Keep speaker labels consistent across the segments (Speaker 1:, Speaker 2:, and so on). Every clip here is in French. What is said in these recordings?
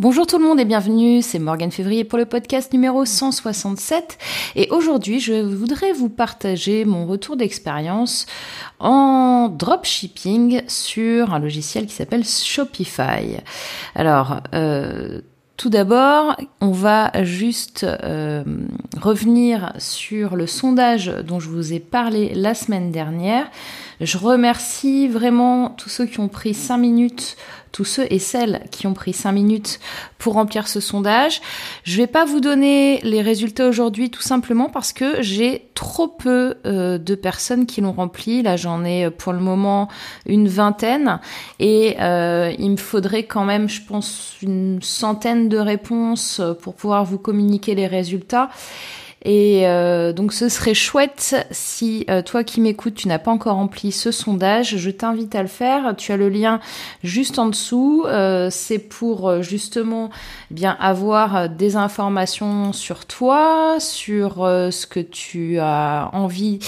Speaker 1: Bonjour tout le monde et bienvenue, c'est Morgane Février pour le podcast numéro 167 et aujourd'hui je voudrais vous partager mon retour d'expérience en dropshipping sur un logiciel qui s'appelle Shopify. Alors, euh, tout d'abord, on va juste euh, revenir sur le sondage dont je vous ai parlé la semaine dernière. Je remercie vraiment tous ceux qui ont pris 5 minutes tous ceux et celles qui ont pris 5 minutes pour remplir ce sondage. Je vais pas vous donner les résultats aujourd'hui tout simplement parce que j'ai trop peu euh, de personnes qui l'ont rempli. Là, j'en ai euh, pour le moment une vingtaine et euh, il me faudrait quand même, je pense, une centaine de réponses pour pouvoir vous communiquer les résultats. Et euh, donc ce serait chouette si euh, toi qui m'écoutes, tu n'as pas encore rempli ce sondage, je t'invite à le faire. Tu as le lien juste en dessous. Euh, c'est pour justement eh bien avoir des informations sur toi, sur ce que tu as envie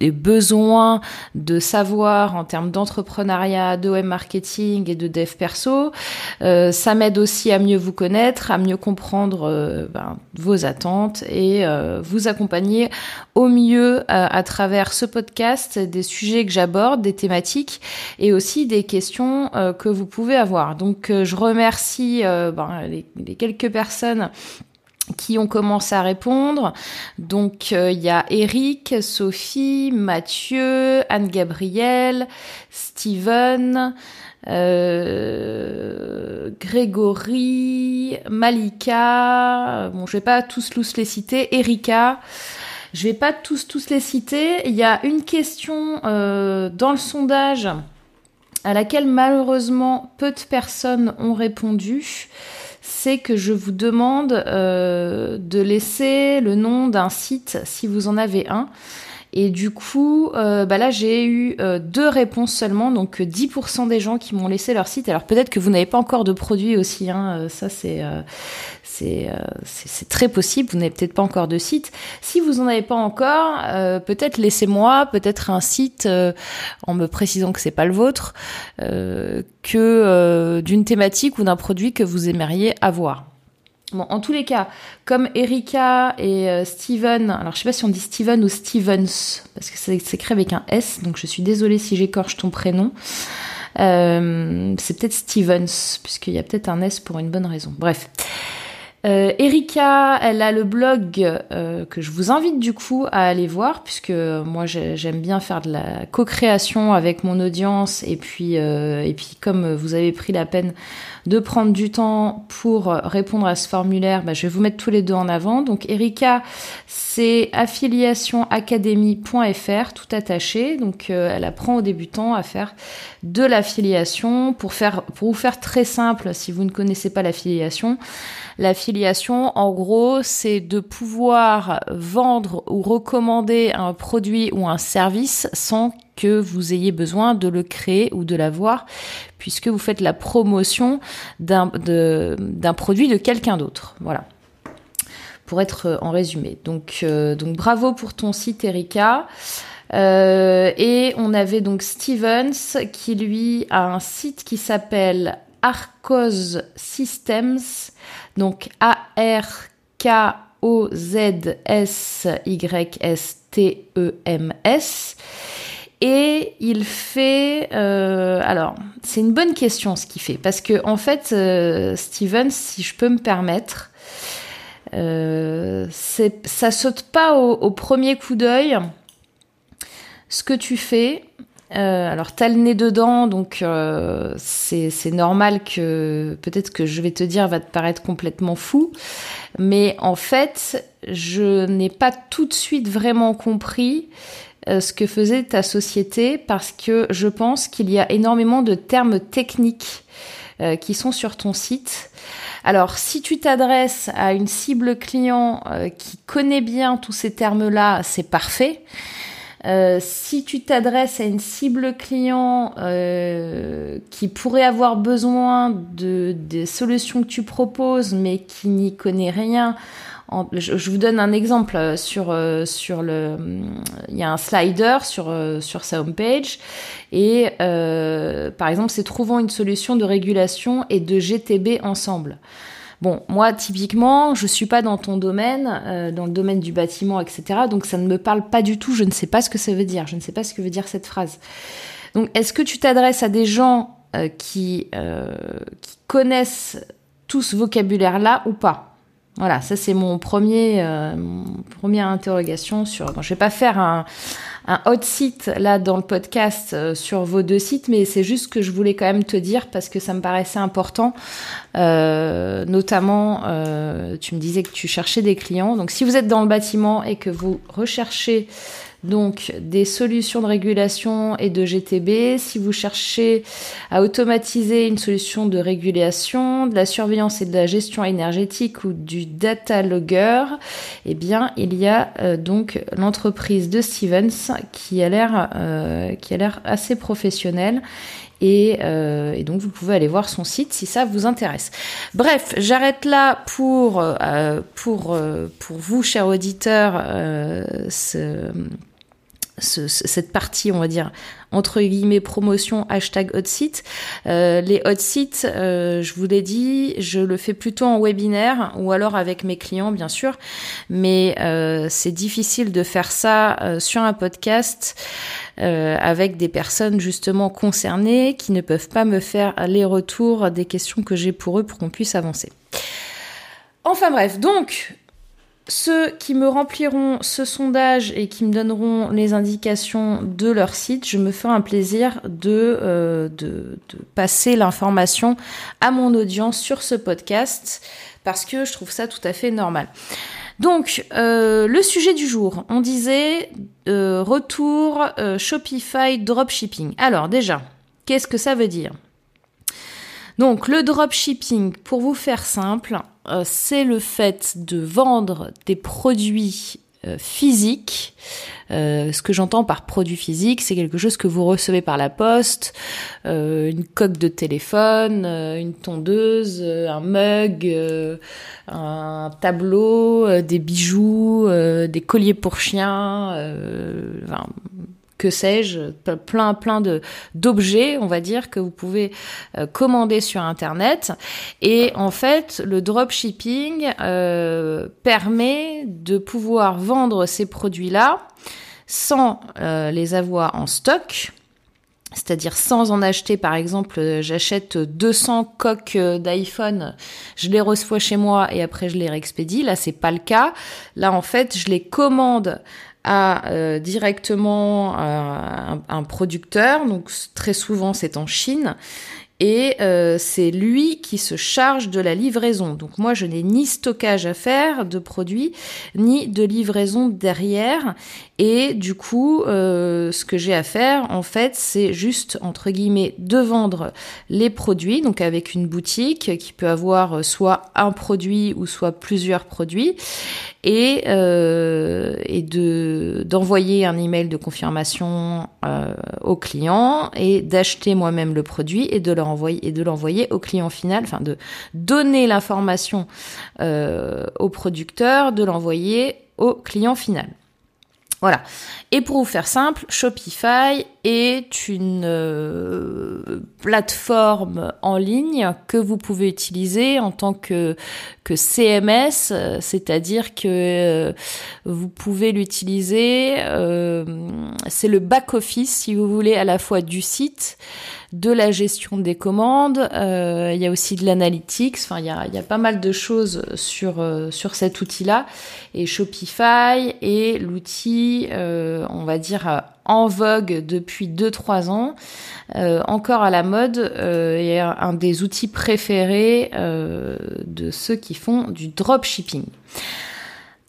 Speaker 1: et besoin de savoir en termes d'entrepreneuriat, de web marketing et de dev perso. ça m'aide aussi à mieux vous connaître, à mieux comprendre ben, vos attentes et euh, vous accompagner au mieux euh, à travers ce podcast des sujets que j'aborde, des thématiques et aussi des questions euh, que vous pouvez avoir. Donc je remercie ben, les, quelques personnes qui ont commencé à répondre. Donc il y a Eric, Sophie, Mathieu, Anne-Gabrielle, Steven, euh, Grégory, Malika, bon je vais pas tous tous les citer, Erika, je vais pas tous tous les citer. Il y a une question euh, dans le sondage à laquelle malheureusement peu de personnes ont répondu. C'est que je vous demande euh, de laisser le nom d'un site si vous en avez un. Et du coup, euh, bah là, j'ai eu euh, deux réponses seulement, donc 10% des gens qui m'ont laissé leur site. Alors peut-être que vous n'avez pas encore de produit aussi, hein, euh, ça c'est c'est très possible. Vous n'avez peut-être pas encore de site. Si vous en avez pas encore, peut-être laissez-moi peut-être un site en me précisant que c'est pas le vôtre, que d'une thématique ou d'un produit que vous aimeriez avoir. En tous les cas, comme Erika et euh, Steven, alors je sais pas si on dit Steven ou Stevens, parce que c'est écrit avec un S, donc je suis désolée si j'écorche ton prénom. Euh, c'est peut-être Stevens, puisqu'il y a peut-être un S pour une bonne raison. Bref. Euh, Erika, elle a le blog euh, que je vous invite du coup à aller voir, puisque moi j'aime bien faire de la co-création avec mon audience, et puis euh, et puis comme vous avez pris la peine de prendre du temps pour répondre à ce formulaire, bah, je vais vous mettre tous les deux en avant. Donc Erika, c'est affiliationacademy.fr, tout attaché. Donc elle apprend aux débutants à faire de l'affiliation pour faire pour vous faire très simple si vous ne connaissez pas l'affiliation. L'affiliation, en gros, c'est de pouvoir vendre ou recommander un produit ou un service sans que vous ayez besoin de le créer ou de l'avoir, puisque vous faites la promotion d'un produit de quelqu'un d'autre. Voilà pour être en résumé. Donc, euh, donc bravo pour ton site Erika. Euh, et on avait donc Stevens qui lui a un site qui s'appelle Arcos Systems, donc A-R-K-O-Z-S-Y-S-T-E-M-S. Et il fait, euh, alors c'est une bonne question ce qu'il fait, parce que en fait, euh, Steven, si je peux me permettre, euh, ça saute pas au premier coup d'œil ce que tu fais, euh, alors t'as le nez dedans, donc euh, c'est normal que peut-être que je vais te dire va te paraître complètement fou, mais en fait je n'ai pas tout de suite vraiment compris euh, ce que faisait ta société parce que je pense qu'il y a énormément de termes techniques qui sont sur ton site. Alors, si tu t'adresses à une cible client qui connaît bien tous ces termes-là, c'est parfait. Euh, si tu t'adresses à une cible client euh, qui pourrait avoir besoin de des solutions que tu proposes mais qui n'y connaît rien je, vous donne un exemple sur sur le. Il y a un slider sur sur sa homepage et par exemple c'est trouvant une solution de régulation et de GTB ensemble. Bon, moi, typiquement, je suis pas dans ton domaine, euh, dans le domaine du bâtiment, etc. Donc, ça ne me parle pas du tout. Je ne sais pas ce que ça veut dire. Je ne sais pas ce que veut dire cette phrase. Donc, est-ce que tu t'adresses à des gens euh, qui, euh, qui connaissent tout ce vocabulaire-là ou pas? Voilà, ça c'est mon premier, euh, première interrogation sur. Bon, je vais pas faire un, un hot site là dans le podcast euh, sur vos deux sites, mais c'est juste que je voulais quand même te dire parce que ça me paraissait important. Euh, notamment, tu me disais que tu cherchais des clients. Donc, si vous êtes dans le bâtiment et que vous recherchez donc des solutions de régulation et de GTB. Si vous cherchez à automatiser une solution de régulation, de la surveillance et de la gestion énergétique ou du data logger, eh bien il y a euh, donc l'entreprise de Stevens qui a l'air euh, qui a l'air assez professionnelle et, euh, et, donc vous pouvez aller voir son site si ça vous intéresse. Bref, j'arrête là pour pour pour vous, chers auditeurs, ce cette partie, on va dire, entre guillemets, promotion, hashtag hot site. Euh, les hot sites, euh, je vous l'ai dit, je le fais plutôt en webinaire ou alors avec mes clients, bien sûr. Mais euh, c'est difficile de faire ça sur un podcast avec des personnes justement concernées qui ne peuvent pas me faire les retours des questions que j'ai pour eux pour qu'on puisse avancer. Enfin bref, donc ceux qui me rempliront ce sondage et qui me donneront les indications de leur site, je me ferai un plaisir de, euh, de, passer l'information à mon audience sur ce podcast parce que je trouve ça tout à fait normal. Donc, euh, le sujet du jour, on disait euh, retour Shopify dropshipping. Alors déjà, qu'est-ce que ça veut dire? Donc le dropshipping, pour vous faire simple, c'est le fait de vendre des produits euh, physiques. Euh, ce que j'entends par produit physique, c'est quelque chose que vous recevez par la poste, une coque de téléphone, une tondeuse, un mug, un tableau, des bijoux, des colliers pour chiens, enfin, que sais-je, plein plein de d'objets, on va dire que vous pouvez euh, commander sur internet et en fait, le dropshipping euh, permet de pouvoir vendre ces produits-là sans euh, les avoir en stock. C'est-à-dire sans en acheter, par exemple, j'achète 200 coques d'iPhone, je les reçois chez moi et après je les réexpédie. Là, c'est pas le cas. Là, en fait, je les commande à euh, directement euh, un, producteur, donc très souvent c'est en Chine, et euh, c'est lui qui se charge de la livraison. Donc moi, je n'ai ni stockage à faire de produits, ni de livraison derrière. Et du coup, euh, ce que j'ai à faire, en fait, c'est juste, entre guillemets, de vendre les produits, donc avec une boutique qui peut avoir soit un produit ou soit plusieurs produits, et, euh, et de d'envoyer un email de confirmation euh, au client et d'acheter moi-même le produit et de et de l'envoyer au client final, enfin de donner l'information euh, au producteur, de l'envoyer au client final. Voilà. Et pour vous faire simple, Shopify est une euh, plateforme en ligne que vous pouvez utiliser en tant que, que CMS, c'est-à-dire que euh, vous pouvez l'utiliser, euh, c'est le back-office si vous voulez à la fois du site, de la gestion des commandes, euh, il y a aussi de l'analytics, enfin il y a, il y a pas mal de choses sur, sur cet outil-là. Et Shopify est l'outil, euh, on va dire, en vogue depuis 2-3 ans, encore à la mode, et un des outils préférés de ceux qui font du dropshipping.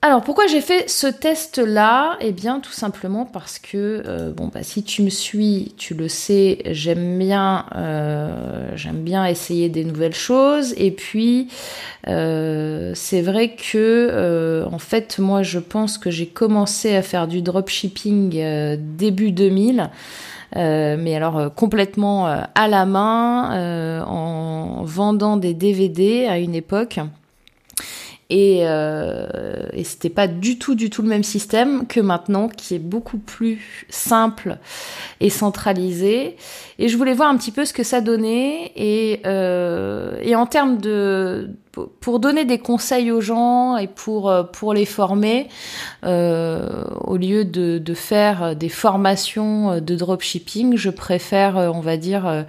Speaker 1: Alors pourquoi j'ai fait ce test là Eh bien tout simplement parce que euh, bon bah si tu me suis, tu le sais, j'aime bien euh, j'aime bien essayer des nouvelles choses et puis euh, c'est vrai que en fait moi je pense que j'ai commencé à faire du dropshipping début 2000. mais alors complètement à la main, en vendant des DVD à une époque. Et, euh, et c'était pas du tout, du tout le même système que maintenant, qui est beaucoup plus simple et centralisé. Et je voulais voir un petit peu ce que ça donnait. Et, euh, et en termes de pour donner des conseils aux gens et pour euh, pour les former, euh, au lieu de, de faire des formations de dropshipping, je préfère, on va dire,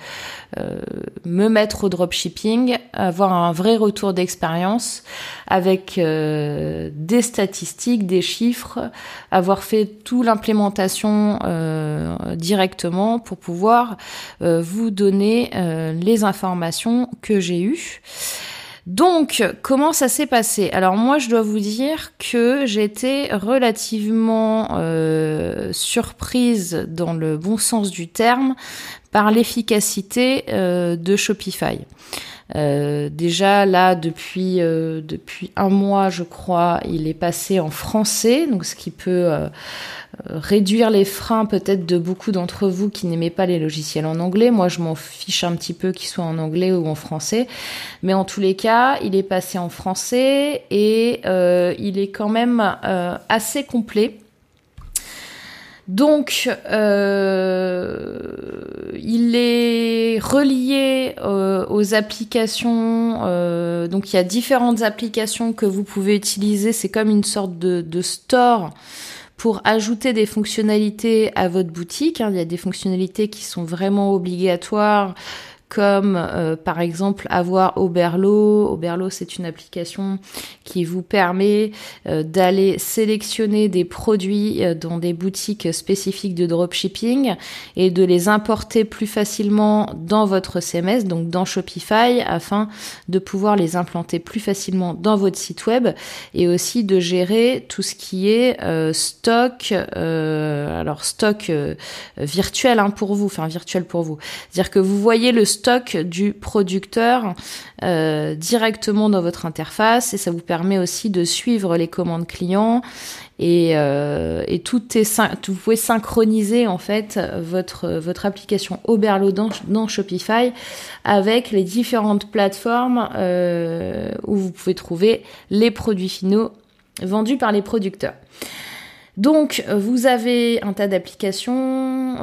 Speaker 1: euh, me mettre au dropshipping, avoir un vrai retour d'expérience avec euh, des statistiques, des chiffres, avoir fait tout l'implémentation euh, directement pour pouvoir euh, vous donner les informations que j'ai eues. Donc, comment ça s'est passé? Alors moi, je dois vous dire que j'étais relativement euh, surprise dans le bon sens du terme par l'efficacité euh, de Shopify. Euh, déjà là depuis euh, depuis un mois je crois il est passé en français donc ce qui peut euh, réduire les freins peut-être de beaucoup d'entre vous qui n'aimez pas les logiciels en anglais. Moi je m'en fiche un petit peu qu'ils soient en anglais ou en français. Mais en tous les cas il est passé en français et il est quand même assez complet donc, euh, il est relié euh, aux applications. Euh, donc, il y a différentes applications que vous pouvez utiliser. C'est comme une sorte de, store pour ajouter des fonctionnalités à votre boutique. Hein. Il y a des fonctionnalités qui sont vraiment obligatoires comme euh, par exemple avoir Oberlo. Oberlo, c'est une application qui vous permet euh, d'aller sélectionner des produits euh, dans des boutiques spécifiques de dropshipping et de les importer plus facilement dans votre CMS, donc dans Shopify, afin de pouvoir les implanter plus facilement dans votre site web et aussi de gérer tout ce qui est stock, alors stock virtuel hein, pour vous, enfin virtuel pour vous. C'est-à-dire que vous voyez le stock du producteur euh, directement dans votre interface et ça vous permet aussi de suivre les commandes clients et, euh, tout est vous pouvez synchroniser en fait votre votre application Oberlo dans, dans Shopify avec les différentes plateformes euh, où vous pouvez trouver les produits finaux vendus par les producteurs. Donc vous avez un tas d'applications,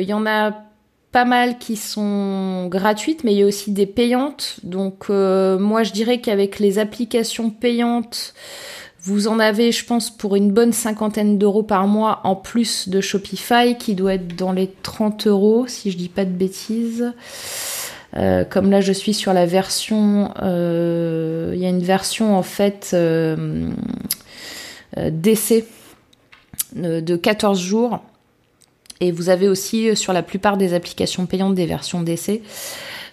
Speaker 1: il y en a pas mal qui sont gratuites, mais il y a aussi des payantes. Donc euh, moi je dirais qu'avec les applications payantes, vous en avez, je pense, pour une bonne cinquantaine d'euros par mois en plus de Shopify, qui doit être dans les 30 euros, si je dis pas de bêtises. Euh, comme là, je suis sur la version, euh, il y a une version en fait d'essai de 14 jours et vous avez aussi euh, sur la plupart des applications payantes des versions d'essai.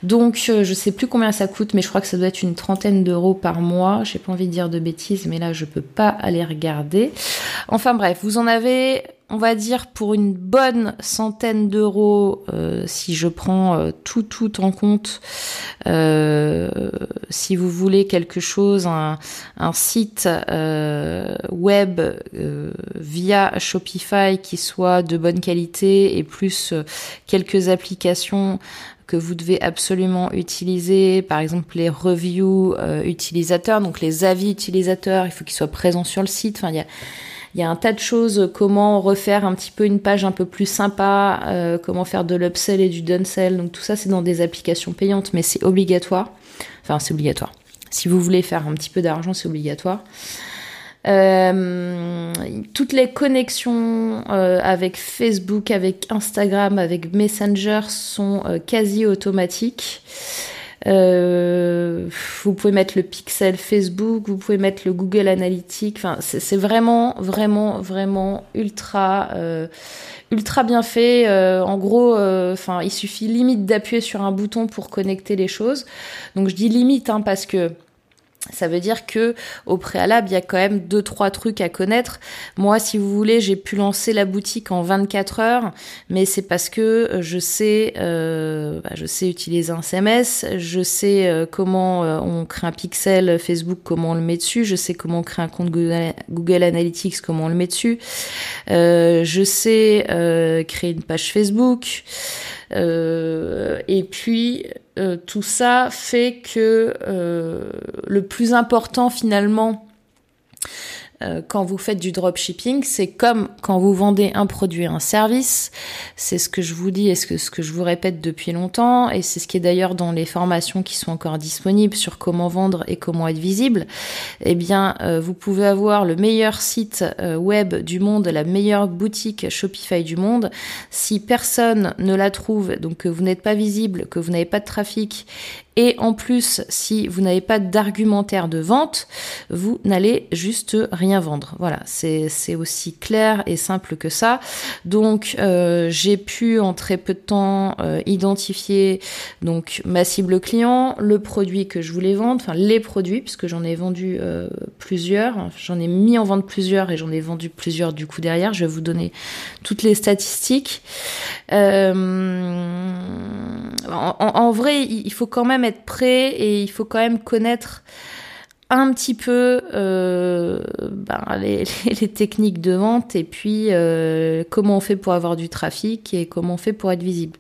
Speaker 1: Donc euh, je sais plus combien ça coûte, mais je crois que ça doit être une trentaine d'euros par mois. J'ai pas envie de dire de bêtises, mais là je peux pas aller regarder. Enfin bref, vous en avez, on va dire pour une bonne centaine d'euros euh, si je prends tout tout en compte. si vous voulez quelque chose, un, un site web via Shopify qui soit de bonne qualité et plus quelques applications que vous devez absolument utiliser, par exemple les reviews euh, utilisateurs, donc les avis utilisateurs, il faut qu'ils soient présents sur le site. Enfin, il y a, il y a un tas de choses, comment refaire un petit peu une page un peu plus sympa, euh, comment faire de l'upsell et du downsell. Donc tout ça, c'est dans des applications payantes, mais c'est obligatoire. Enfin, c'est obligatoire. Si vous voulez faire un petit peu d'argent, c'est obligatoire. Euh, toutes les connexions euh, avec Facebook, avec Instagram, avec Messenger sont euh, quasi automatiques. Vous pouvez mettre le pixel Facebook, vous pouvez mettre le Google Analytics. Enfin, c'est vraiment, vraiment, vraiment ultra, ultra bien fait. en gros, enfin, il suffit limite d'appuyer sur un bouton pour connecter les choses. Donc, je dis limite hein, parce que ça veut dire que au préalable, il y a quand même deux trois trucs à connaître. Moi, si vous voulez, j'ai pu lancer la boutique en 24 heures, mais c'est parce que euh, je sais, euh, bah, je sais utiliser un CMS, je sais euh, comment euh, on crée un pixel Facebook, comment on le met dessus, je sais comment on crée un compte Google, Google Analytics, comment on le met dessus, je sais créer une page Facebook. Euh, et puis euh, tout ça fait que euh, le plus important finalement euh, quand vous faites du dropshipping, c'est comme quand vous vendez un produit, un service. C'est ce que je vous dis et ce que, ce que je vous répète depuis longtemps. Et c'est ce qui est d'ailleurs dans les formations qui sont encore disponibles sur comment vendre et comment être visible. Eh bien, euh, vous pouvez avoir le meilleur site euh, web du monde, la meilleure boutique Shopify du monde. Si personne ne la trouve, donc que vous n'êtes pas visible, que vous n'avez pas de trafic et en plus, si vous n'avez pas d'argumentaire de vente, vous n'allez juste rien vendre. Voilà, c'est aussi clair et simple que ça. Donc, euh, j'ai pu en très peu de temps euh, identifier donc ma cible client, le produit que je voulais vendre, enfin les produits, puisque j'en ai vendu euh, plusieurs. J'en ai mis en vente plusieurs et j'en ai vendu plusieurs du coup derrière. Je vais vous donner toutes les statistiques. en, en, vrai, il faut quand même être prêt et il faut quand même connaître un petit peu euh, ben, les, techniques de vente et puis euh, comment on fait pour avoir du trafic et comment on fait pour être visible.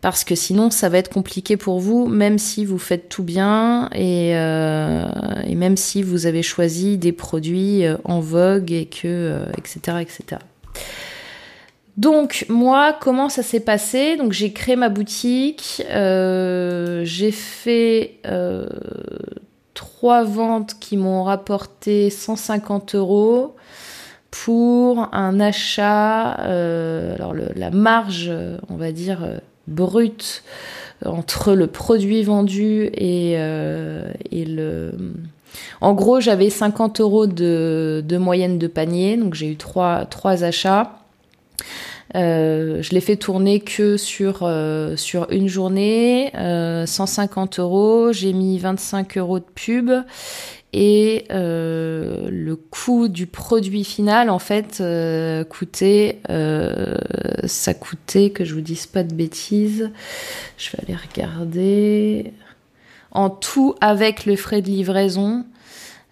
Speaker 1: Parce que sinon, ça va être compliqué pour vous, même si vous faites tout bien et, euh, et même si vous avez choisi des produits en vogue et que, etc., etc. Donc moi, comment ça s'est passé? Donc j'ai créé ma boutique, euh, j'ai fait euh, trois ventes qui m'ont rapporté 150 euros pour un achat. Euh, alors la marge, on va dire brute entre le produit vendu et, et le en gros, j'avais 50 euros de, de, moyenne de panier, donc j'ai eu trois, trois achats. Euh, je l'ai fait tourner que sur, euh, sur une journée, 150 euh, euros. J'ai mis 25 euros de pub et le coût du produit final en fait coûtait ça coûtait que je vous dise pas de bêtises je vais aller regarder en tout avec le frais de livraison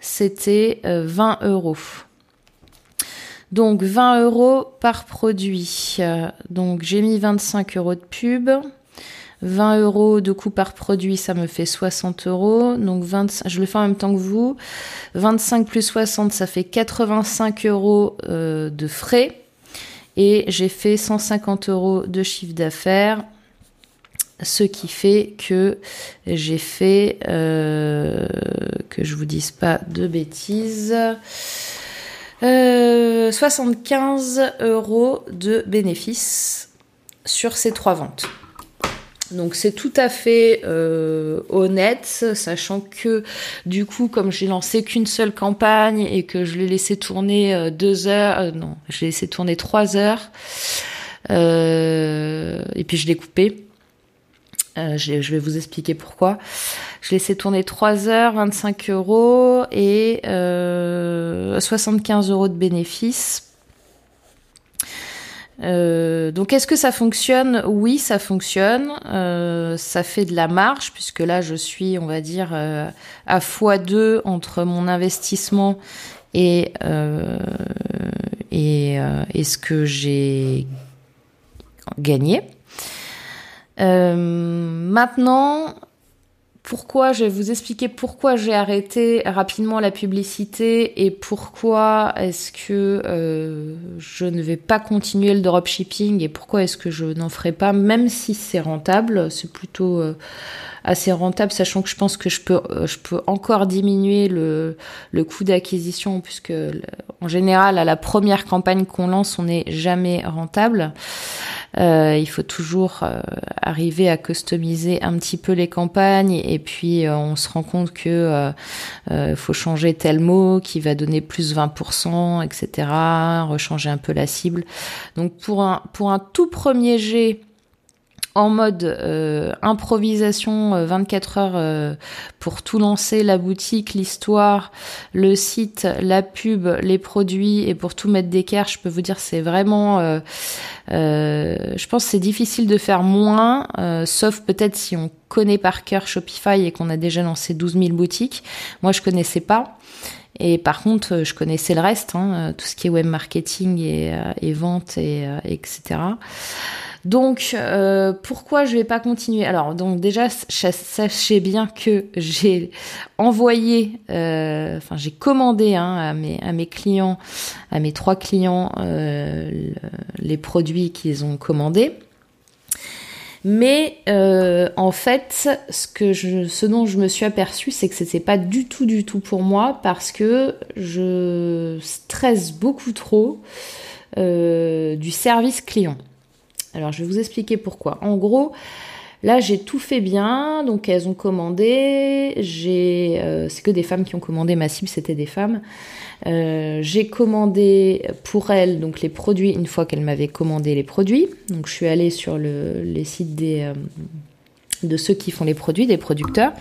Speaker 1: c'était 20 euros donc 20 euros par produit. Donc j'ai mis 25 euros de pub. 20 euros de coût par produit, ça me fait 60 euros. Donc 25, je le fais en même temps que vous. 25 plus 60, ça fait 85 euros euh, de frais. Et j'ai fait 150 euros de chiffre d'affaires. Ce qui fait que j'ai fait, euh, que je vous dise pas de bêtises, 75 euh, euros de bénéfices sur ces trois ventes. Donc c'est tout à fait euh, honnête, sachant que du coup, comme j'ai lancé qu'une seule campagne et que je l'ai laissé tourner euh, deux heures, non, je l'ai laissé tourner trois heures, et puis je l'ai coupé. Euh, je, vais vous expliquer pourquoi. Je laissais tourner 3 heures, 25 euros et 75 euh, euros de bénéfices. Euh, donc est-ce que ça fonctionne? Oui, ça fonctionne. ça fait de la marge puisque là je suis, on va dire, à x2 entre mon investissement et, et, ce que j'ai gagné. Euh, maintenant, pourquoi je vais vous expliquer pourquoi j'ai arrêté rapidement la publicité et pourquoi est-ce que euh, je ne vais pas continuer le dropshipping et pourquoi est-ce que je n'en ferai pas même si c'est rentable. C'est plutôt euh, assez rentable sachant que je pense que je peux je peux encore diminuer le, le coût d'acquisition puisque en général à la première campagne qu'on lance on n'est jamais rentable euh, il faut toujours euh, arriver à customiser un petit peu les campagnes et puis euh, on se rend compte que il faut changer tel mot qui va donner plus 20%, etc. Rechanger un peu la cible. Donc pour un pour un tout premier jet en mode euh, improvisation 24 euh, heures euh, pour tout lancer, la boutique, l'histoire, le site, la pub, les produits et pour tout mettre d'équerre, je peux vous dire c'est vraiment je pense c'est difficile de faire moins sauf peut-être si on connaît par cœur Shopify et qu'on a déjà lancé 12 000 boutiques. Moi je connaissais pas. Et par contre, je connaissais le reste, hein, tout ce qui est web marketing et, et vente et etc. Donc, euh, pourquoi je vais pas continuer? Alors, donc déjà, sachez bien que j'ai envoyé, euh, enfin, j'ai commandé hein, à, mes, clients, à mes trois clients, euh, les produits qu'ils ont commandés. Mais euh, en fait, ce, dont je me suis aperçue, c'est que c'était pas du tout, du tout pour moi parce que je stresse beaucoup trop euh, du service client. Alors, je vais vous expliquer pourquoi. En gros, Là, j'ai tout fait bien, donc elles ont commandé. J'ai, euh, c'est que des femmes qui ont commandé. Ma cible, c'était des femmes. Euh, j'ai commandé pour elles donc les produits une fois qu'elles m'avaient commandé les produits. Donc, je suis allée sur le, les sites des, euh, de ceux qui font les produits, des producteurs.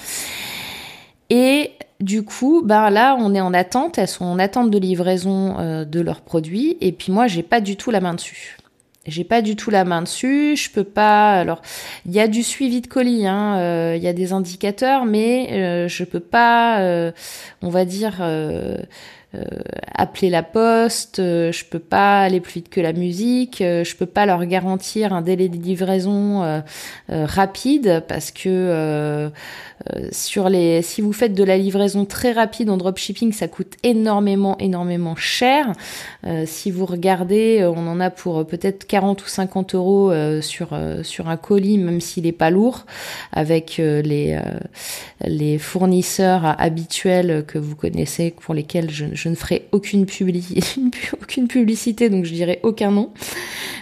Speaker 1: Et du coup, ben là, on est en attente. Elles sont en attente de livraison de leurs produits. Et puis moi, j'ai pas du tout la main dessus j'ai pas du tout la main dessus, je peux pas. Alors, il y a du suivi de colis, hein, euh, il y a des indicateurs, mais euh, je peux pas, euh, on va dire, appeler la poste, je peux pas aller plus vite que la musique, je peux pas leur garantir un délai de livraison rapide parce que euh, sur les, si vous faites de la livraison très rapide en dropshipping, ça coûte énormément, énormément cher. Euh, si vous regardez, euh, on en a pour peut-être 40 ou 50 euros sur sur un colis, même s'il n'est pas lourd, avec les les fournisseurs habituels que vous connaissez, pour lesquels je, je ne ferai aucune, aucune publicité, donc je dirais aucun nom.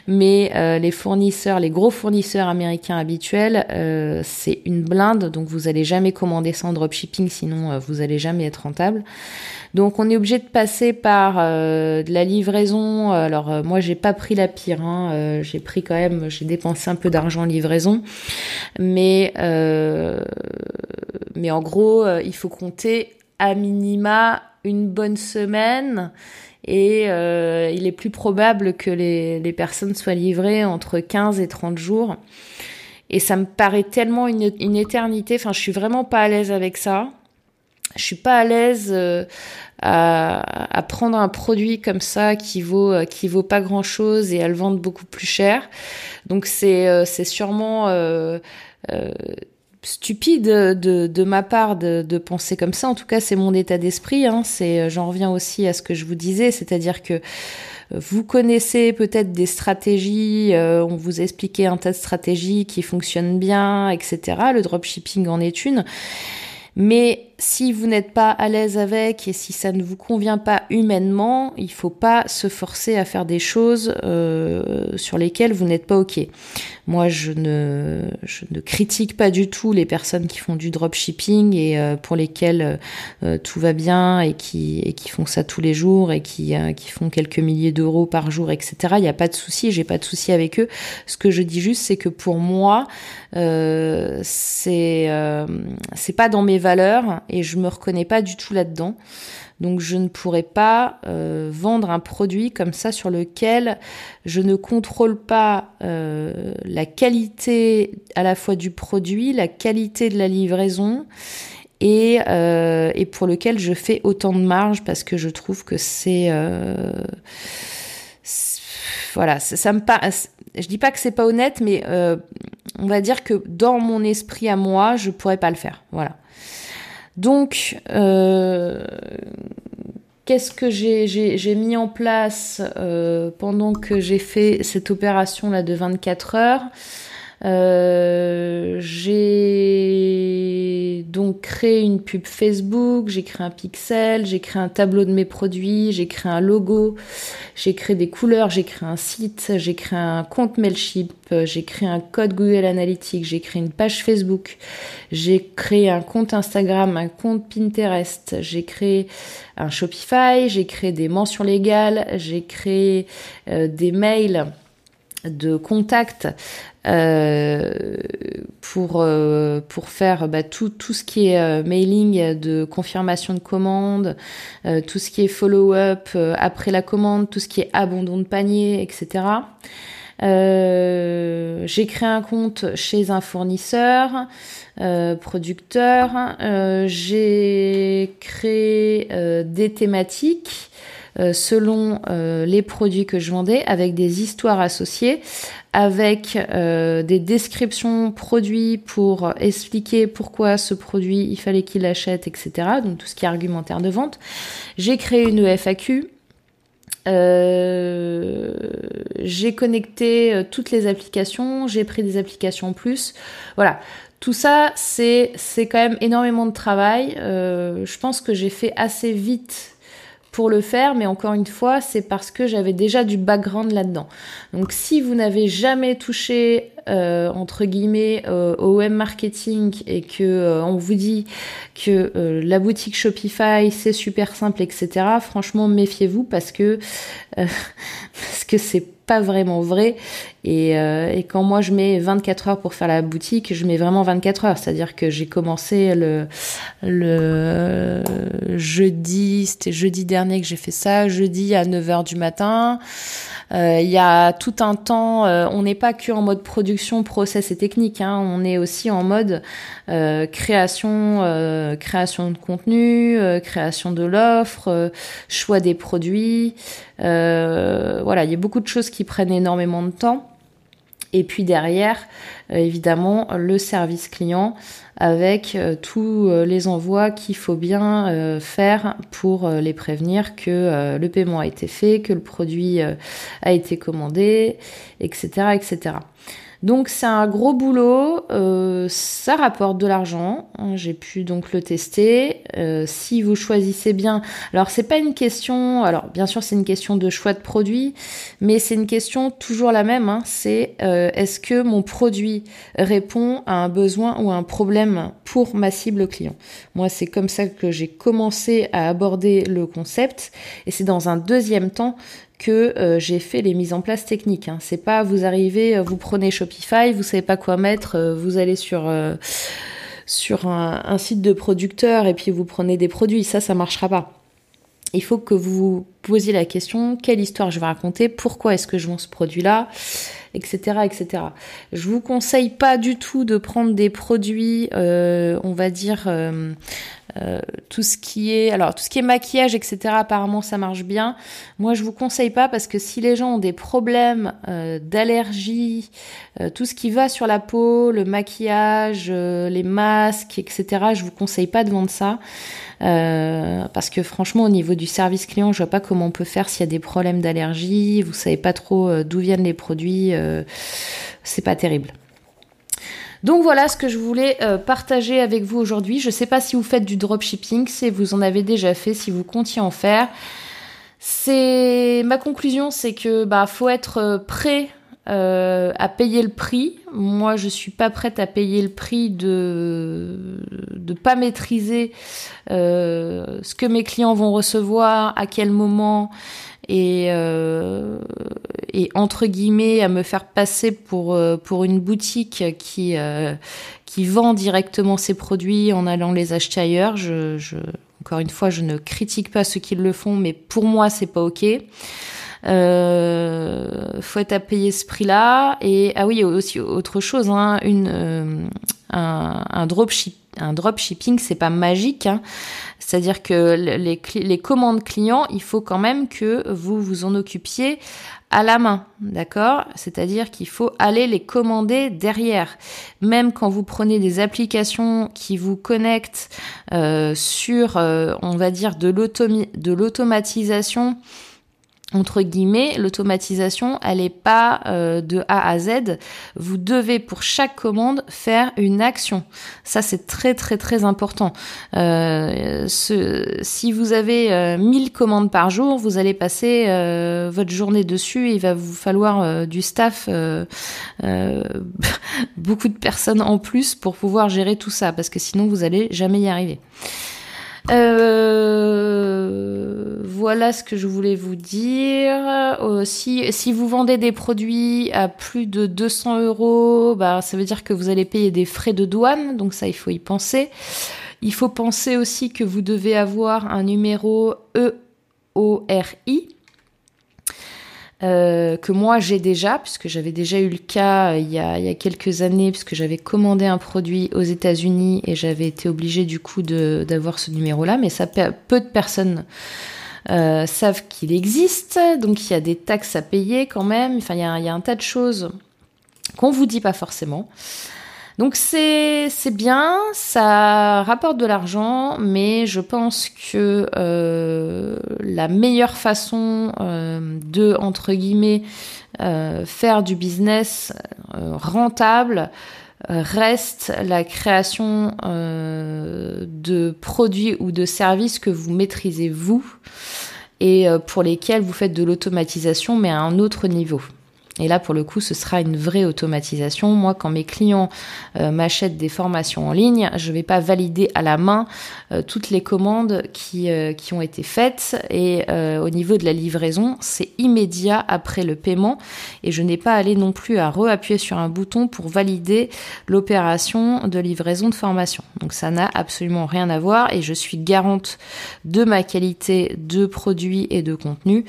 Speaker 1: Mais les fournisseurs, les gros fournisseurs américains habituels, c'est une blinde, donc vous allez jamais commander sans dropshipping, sinon euh, vous allez jamais être rentable. Donc on est obligé de passer par euh, de la livraison. Alors euh, moi j'ai pas pris la pire, hein. j'ai pris quand même, j'ai dépensé un peu d'argent en livraison, mais mais en gros il faut compter à minima une bonne semaine et il est plus probable que les, les personnes soient livrées entre 15 et 30 jours. Et ça me paraît tellement une, une éternité. Enfin, je suis vraiment pas à l'aise avec ça. Je suis pas à l'aise euh, à, à, prendre un produit comme ça qui vaut euh, qui vaut pas grand chose et à le vendre beaucoup plus cher. Donc c'est euh, c'est sûrement stupide de, ma part de, penser comme ça. En tout cas, c'est mon état d'esprit. Hein. C'est j'en reviens aussi à ce que je vous disais, c'est-à-dire que vous connaissez peut-être des stratégies, euh, on vous expliquait un tas de stratégies qui fonctionnent bien, etc. Le dropshipping en est une. Mais si vous n'êtes pas à l'aise avec et si ça ne vous convient pas humainement, il faut pas se forcer à faire des choses euh, sur lesquelles vous n'êtes pas ok. Moi, je ne, je ne critique pas du tout les personnes qui font du dropshipping et euh, pour lesquelles euh, tout va bien et qui, et qui font ça tous les jours et qui, qui font quelques milliers d'euros par jour, etc. Il n'y a pas de souci, j'ai pas de souci avec eux. Ce que je dis juste, c'est que pour moi, c'est c'est pas dans mes valeurs et je me reconnais pas du tout là-dedans. Donc je ne pourrais pas euh, vendre un produit comme ça sur lequel je ne contrôle pas euh, la qualité à la fois du produit, la qualité de la livraison et, euh, et pour lequel je fais autant de marge parce que je trouve que c'est voilà, ça, me passe. Je dis pas que c'est pas honnête, mais on va dire que dans mon esprit à moi, je pourrais pas le faire. Voilà. Donc, euh, qu'est-ce que j'ai mis en place euh, pendant que j'ai fait cette opération-là de 24 heures? Euh, j'ai donc créé une pub Facebook, j'ai créé un pixel, j'ai créé un tableau de mes produits, j'ai créé un logo, j'ai créé des couleurs, j'ai créé un site, j'ai créé un compte Mailchimp, j'ai créé un code Google Analytics, j'ai créé une page Facebook, j'ai créé un compte Instagram, un compte Pinterest, j'ai créé un Shopify, j'ai créé des mentions légales, j'ai créé euh, des mails de contact euh, pour euh, pour faire bah, tout tout ce qui est euh, mailing de confirmation de commande, tout ce qui est follow-up après la commande, tout ce qui est abandon de panier, etc. j'ai créé un compte chez un fournisseur, producteur. j'ai créé des thématiques selon les produits que je vendais, avec des histoires associées, avec des descriptions produits pour expliquer pourquoi ce produit il fallait qu'il l'achète, etc. Donc tout ce qui est argumentaire de vente. J'ai créé une FAQ euh, j'ai connecté euh, toutes les applications, j'ai pris des applications plus. Voilà. Tout ça, c'est quand même énormément de travail. Euh, je pense que j'ai fait assez vite pour le faire, mais encore une fois, c'est parce que j'avais déjà du background là-dedans. Donc si vous n'avez jamais touché euh, entre guillemets euh, au web marketing et que euh, on vous dit que la boutique Shopify c'est super simple, etc. Franchement, méfiez-vous parce que parce que c'est pas vraiment vrai. Et, euh, et, quand moi je mets 24 heures pour faire la boutique, je mets vraiment 24 heures. C'est-à-dire que j'ai commencé le, le jeudi, c'était jeudi dernier que j'ai fait ça, jeudi à 9 heures du matin. Euh, il y a tout un temps, euh, on n'est pas que en mode production, process et technique, hein, on est aussi en mode euh, création, création de contenu, création de l'offre, choix des produits. Voilà, il y a beaucoup de choses qui prennent énormément de temps. Et puis derrière, évidemment, le service client avec euh, tous euh, les envois qu'il faut bien euh, faire pour les prévenir que le paiement a été fait, que le produit a été commandé, etc., etc. Donc c'est un gros boulot, euh, ça rapporte de l'argent. Hein, j'ai pu donc le tester. Euh, si vous choisissez bien, alors c'est pas une question, alors bien sûr c'est une question de choix de produit, mais c'est une question toujours la même. Hein, c'est euh, est-ce que mon produit répond à un besoin ou à un problème pour ma cible client? Moi c'est comme ça que j'ai commencé à aborder le concept, et c'est dans un deuxième temps que euh, j'ai fait les mises en place techniques. Hein. C'est pas vous arrivez, euh, vous prenez Shopify, vous savez pas quoi mettre, euh, vous allez sur sur un, site de producteur et puis vous prenez des produits. Ça, ça marchera pas. Il faut que vous posiez la question quelle histoire je vais raconter, pourquoi est-ce que je vends ce produit-là, etc., etc. Je vous conseille pas du tout de prendre des produits, on va dire euh, tout ce qui est alors tout ce qui est maquillage etc apparemment ça marche bien moi je vous conseille pas parce que si les gens ont des problèmes euh, d'allergie euh, tout ce qui va sur la peau le maquillage les masques etc je vous conseille pas de vendre ça parce que franchement au niveau du service client je vois pas comment on peut faire s'il y a des problèmes d'allergie vous savez pas trop d'où viennent les produits c'est pas terrible donc voilà ce que je voulais euh, partager avec vous aujourd'hui. Je sais pas si vous faites du dropshipping, si vous en avez déjà fait, si vous comptiez en faire. C'est ma conclusion, c'est que bah faut être euh, prêt euh, à payer le prix. Moi, je suis pas prête à payer le prix de de pas maîtriser ce que mes clients vont recevoir, à quel moment, et, euh, et entre guillemets à me faire passer pour euh, pour une boutique qui euh, qui vend directement ses produits en allant les acheter ailleurs. Je, je, encore une fois, je ne critique pas ceux qui le font, mais pour moi, c'est pas ok. Euh, faut être à payer ce prix-là. Et ah oui, aussi autre chose, hein, une euh, un, un dropship un dropshipping, c'est pas magique. Hein. C'est-à-dire que les, les commandes clients, il faut quand même que vous vous en occupiez à la main, d'accord? C'est-à-dire qu'il faut aller les commander derrière. Même quand vous prenez des applications qui vous connectent euh, sur, euh, on va dire, de l'automatisation entre guillemets, l'automatisation, elle n'est pas euh, de A à Z. Vous devez pour chaque commande faire une action. Ça, c'est très très très important. Euh, si vous avez euh, 1000 commandes par jour, vous allez passer euh, votre journée dessus. il va vous falloir du staff, beaucoup de personnes en plus pour pouvoir gérer tout ça, parce que sinon vous allez jamais y arriver. Euh, voilà ce que je voulais vous dire. Euh, si, si vous vendez des produits à plus de 200 euros, bah, ça veut dire que vous allez payer des frais de douane, donc ça il faut y penser. Il faut penser aussi que vous devez avoir un numéro EORI, euh, que moi j'ai déjà, puisque j'avais déjà eu le cas euh, il, y a, quelques années, puisque j'avais commandé un produit aux États-Unis et j'avais été obligée du coup d'avoir ce numéro-là, mais ça peu de personnes savent qu'il existe, donc il y a des taxes à payer quand même. Enfin, il y a, il y a un tas de choses qu'on vous dit pas forcément. Donc c'est bien, ça rapporte de l'argent, mais je pense que euh, la meilleure façon euh, de entre guillemets euh, faire du business rentable reste la création de produits ou de services que vous maîtrisez vous et pour lesquels vous faites de l'automatisation mais à un autre niveau. Et là, pour le coup, ce sera une vraie automatisation. Moi, quand mes clients euh, m'achètent des formations en ligne, je ne vais pas valider à la main euh, toutes les commandes qui, euh, qui ont été faites. Et au niveau de la livraison, c'est immédiat après le paiement. Et je n'ai pas allé non plus à re-appuyer sur un bouton pour valider l'opération de livraison de formation. Donc ça n'a absolument rien à voir. Et je suis garante de ma qualité de produit et de contenu.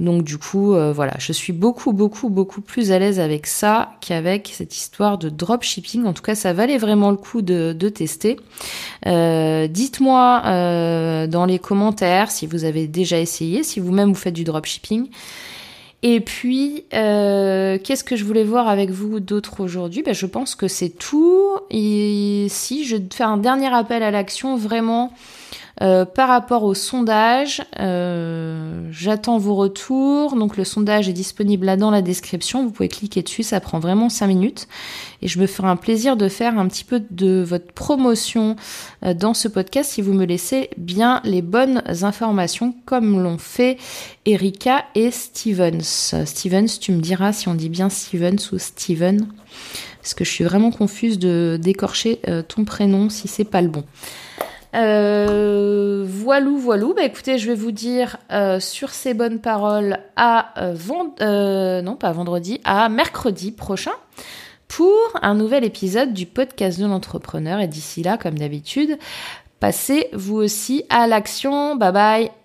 Speaker 1: Donc du coup, voilà, je suis beaucoup, beaucoup, beaucoup plus à l'aise avec ça qu'avec cette histoire de dropshipping. En tout cas, ça valait vraiment le coup de, tester. Euh, dites-moi euh, dans les commentaires si vous avez déjà essayé, si vous-même vous faites du dropshipping. Et puis, euh, qu'est-ce que je voulais voir avec vous d'autre aujourd'hui? Ben, Je pense que c'est tout. Et si je fais un dernier appel à l'action, vraiment, euh, par rapport au sondage, euh, j'attends vos retours. Donc le sondage est disponible là dans la description. Vous pouvez cliquer dessus, ça prend vraiment 5 minutes. Et je me ferai un plaisir de faire un petit peu de votre promotion euh, dans ce podcast si vous me laissez bien les bonnes informations comme l'ont fait Erika et Stevens. Stevens, tu me diras si on dit bien Stevens ou Steven. Parce que je suis vraiment confuse de d'écorcher ton prénom si c'est pas le bon. Euh, voilou, voilou. Bah écoutez, je vais vous dire euh, sur ces bonnes paroles à euh, euh, non pas vendredi, à mercredi prochain pour un nouvel épisode du podcast de l'entrepreneur. Et d'ici là, comme d'habitude, passez vous aussi à l'action. Bye bye.